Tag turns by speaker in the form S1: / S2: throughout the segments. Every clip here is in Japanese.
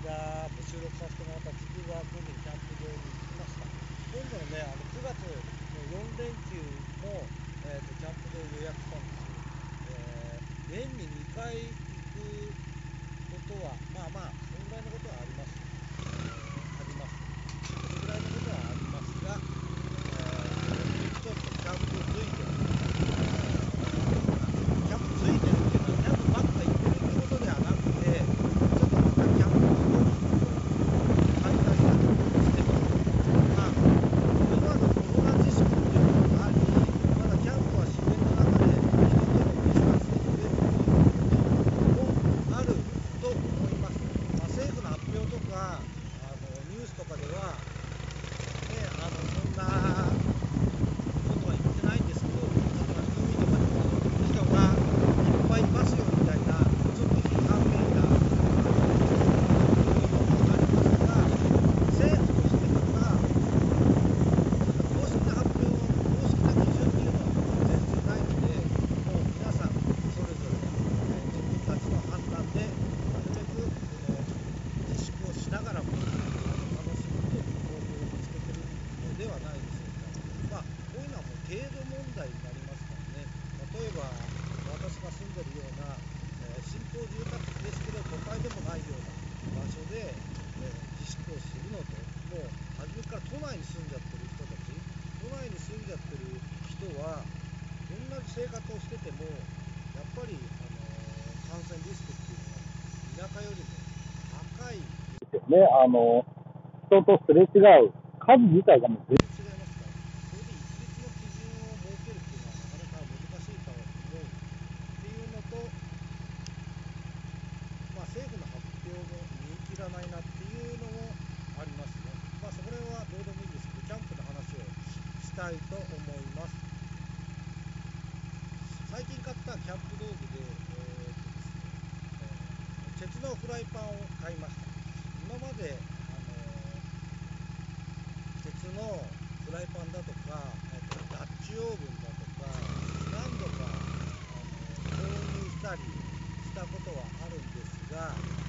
S1: 間収録させてもらったつくば神戸キャンプ場に行きました。今度うのねあの9月の4連休も、えーと、とキャンプ場予約したんですよ、えー、年に2回行くことはまあまあね、あの、人とすれ
S2: 違う数自体がもう全然
S1: 違いますから、それで一律の基準を設けるっていうのはなかなか難しいかと思うっていうのと、まあ、政府の発表も見切らないなっていうのもありますね。まあ、それはどうでもいいんですけど、キャンプの話をしたいと思います。最近買ったキャンプ道具で、えーとですね、鉄のフライパンを買いました。まであの鉄のフライパンだとか、えっと、ダッチオーブンだとか何度かあの購入したりしたことはあるんですが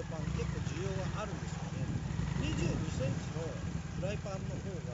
S1: ライパン結構需要があるんですよね。2 2センチのフライパンの方が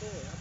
S1: えー